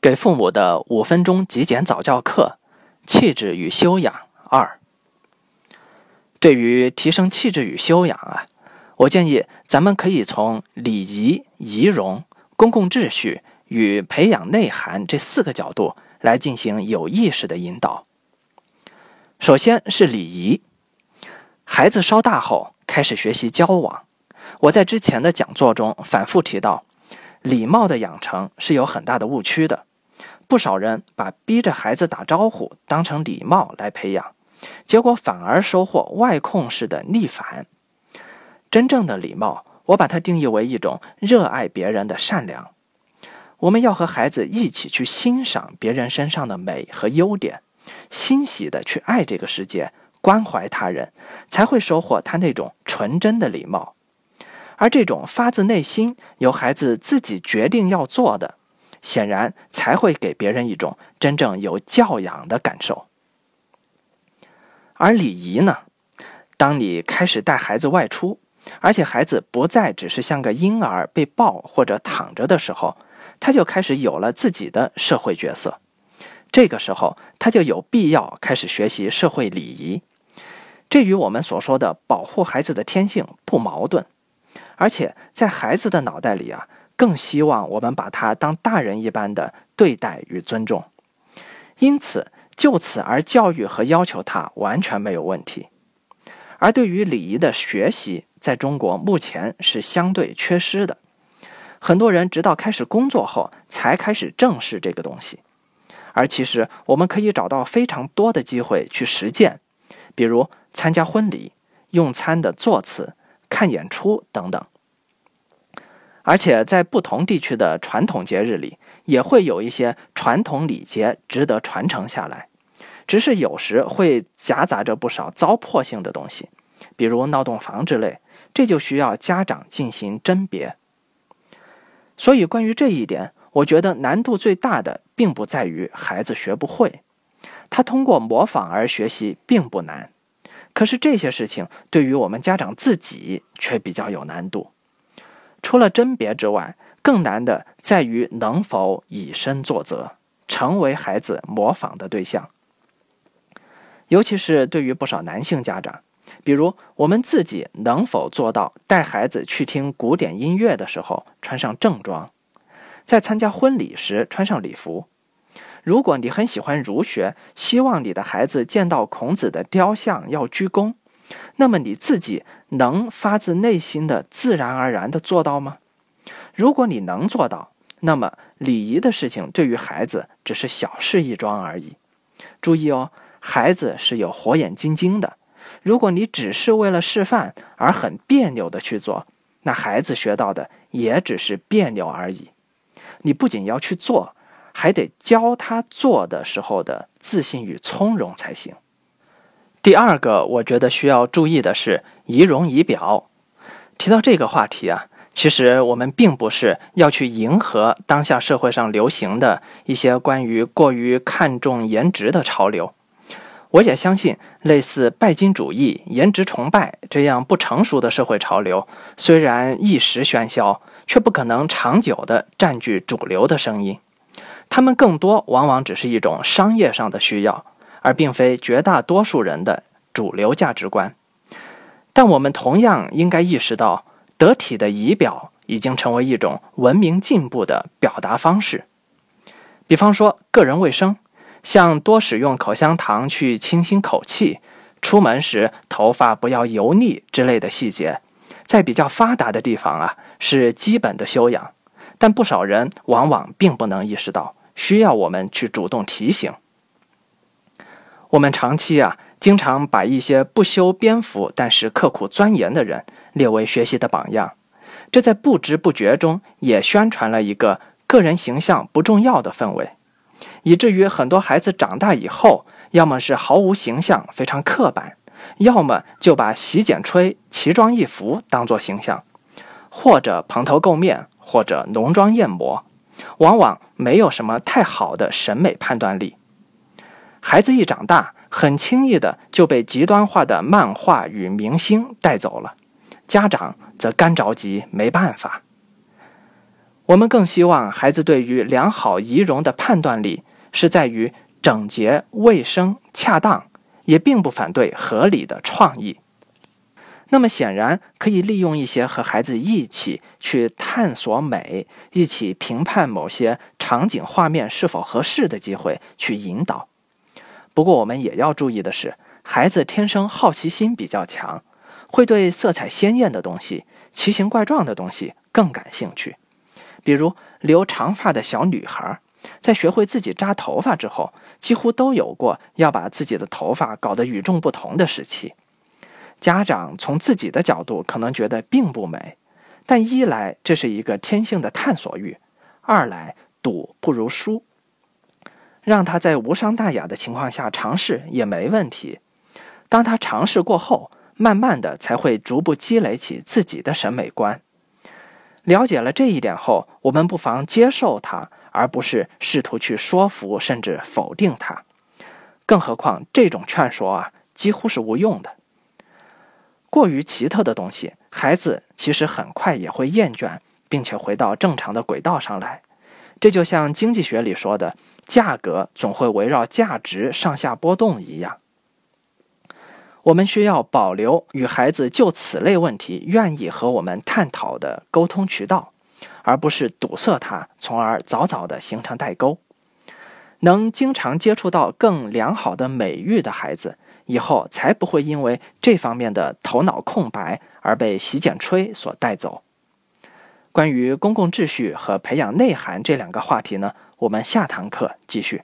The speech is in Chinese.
给父母的五分钟极简早教课：气质与修养二。对于提升气质与修养啊，我建议咱们可以从礼仪、仪容、公共秩序与培养内涵这四个角度来进行有意识的引导。首先是礼仪，孩子稍大后开始学习交往。我在之前的讲座中反复提到，礼貌的养成是有很大的误区的。不少人把逼着孩子打招呼当成礼貌来培养，结果反而收获外控式的逆反。真正的礼貌，我把它定义为一种热爱别人的善良。我们要和孩子一起去欣赏别人身上的美和优点，欣喜的去爱这个世界，关怀他人，才会收获他那种纯真的礼貌。而这种发自内心由孩子自己决定要做的。显然才会给别人一种真正有教养的感受。而礼仪呢？当你开始带孩子外出，而且孩子不再只是像个婴儿被抱或者躺着的时候，他就开始有了自己的社会角色。这个时候，他就有必要开始学习社会礼仪。这与我们所说的保护孩子的天性不矛盾，而且在孩子的脑袋里啊。更希望我们把他当大人一般的对待与尊重，因此就此而教育和要求他完全没有问题。而对于礼仪的学习，在中国目前是相对缺失的，很多人直到开始工作后才开始正视这个东西。而其实我们可以找到非常多的机会去实践，比如参加婚礼、用餐的座次、看演出等等。而且在不同地区的传统节日里，也会有一些传统礼节值得传承下来，只是有时会夹杂着不少糟粕性的东西，比如闹洞房之类，这就需要家长进行甄别。所以，关于这一点，我觉得难度最大的并不在于孩子学不会，他通过模仿而学习并不难，可是这些事情对于我们家长自己却比较有难度。除了甄别之外，更难的在于能否以身作则，成为孩子模仿的对象。尤其是对于不少男性家长，比如我们自己能否做到带孩子去听古典音乐的时候穿上正装，在参加婚礼时穿上礼服？如果你很喜欢儒学，希望你的孩子见到孔子的雕像要鞠躬。那么你自己能发自内心的、自然而然的做到吗？如果你能做到，那么礼仪的事情对于孩子只是小事一桩而已。注意哦，孩子是有火眼金睛的。如果你只是为了示范而很别扭的去做，那孩子学到的也只是别扭而已。你不仅要去做，还得教他做的时候的自信与从容才行。第二个，我觉得需要注意的是仪容仪表。提到这个话题啊，其实我们并不是要去迎合当下社会上流行的一些关于过于看重颜值的潮流。我也相信，类似拜金主义、颜值崇拜这样不成熟的社会潮流，虽然一时喧嚣，却不可能长久的占据主流的声音。他们更多往往只是一种商业上的需要。而并非绝大多数人的主流价值观，但我们同样应该意识到，得体的仪表已经成为一种文明进步的表达方式。比方说，个人卫生，像多使用口香糖去清新口气，出门时头发不要油腻之类的细节，在比较发达的地方啊，是基本的修养，但不少人往往并不能意识到，需要我们去主动提醒。我们长期啊，经常把一些不修边幅但是刻苦钻研的人列为学习的榜样，这在不知不觉中也宣传了一个个人形象不重要的氛围，以至于很多孩子长大以后，要么是毫无形象，非常刻板，要么就把洗剪吹、奇装异服当作形象，或者蓬头垢面，或者浓妆艳抹，往往没有什么太好的审美判断力。孩子一长大，很轻易的就被极端化的漫画与明星带走了，家长则干着急，没办法。我们更希望孩子对于良好仪容的判断力是在于整洁、卫生、恰当，也并不反对合理的创意。那么显然可以利用一些和孩子一起去探索美、一起评判某些场景画面是否合适的机会去引导。不过我们也要注意的是，孩子天生好奇心比较强，会对色彩鲜艳的东西、奇形怪状的东西更感兴趣。比如留长发的小女孩，在学会自己扎头发之后，几乎都有过要把自己的头发搞得与众不同的时期。家长从自己的角度可能觉得并不美，但一来这是一个天性的探索欲，二来赌不如输。让他在无伤大雅的情况下尝试也没问题。当他尝试过后，慢慢的才会逐步积累起自己的审美观。了解了这一点后，我们不妨接受他，而不是试图去说服甚至否定他。更何况这种劝说啊，几乎是无用的。过于奇特的东西，孩子其实很快也会厌倦，并且回到正常的轨道上来。这就像经济学里说的，价格总会围绕价值上下波动一样。我们需要保留与孩子就此类问题愿意和我们探讨的沟通渠道，而不是堵塞它，从而早早的形成代沟。能经常接触到更良好的美育的孩子。以后才不会因为这方面的头脑空白而被洗剪吹所带走。关于公共秩序和培养内涵这两个话题呢，我们下堂课继续。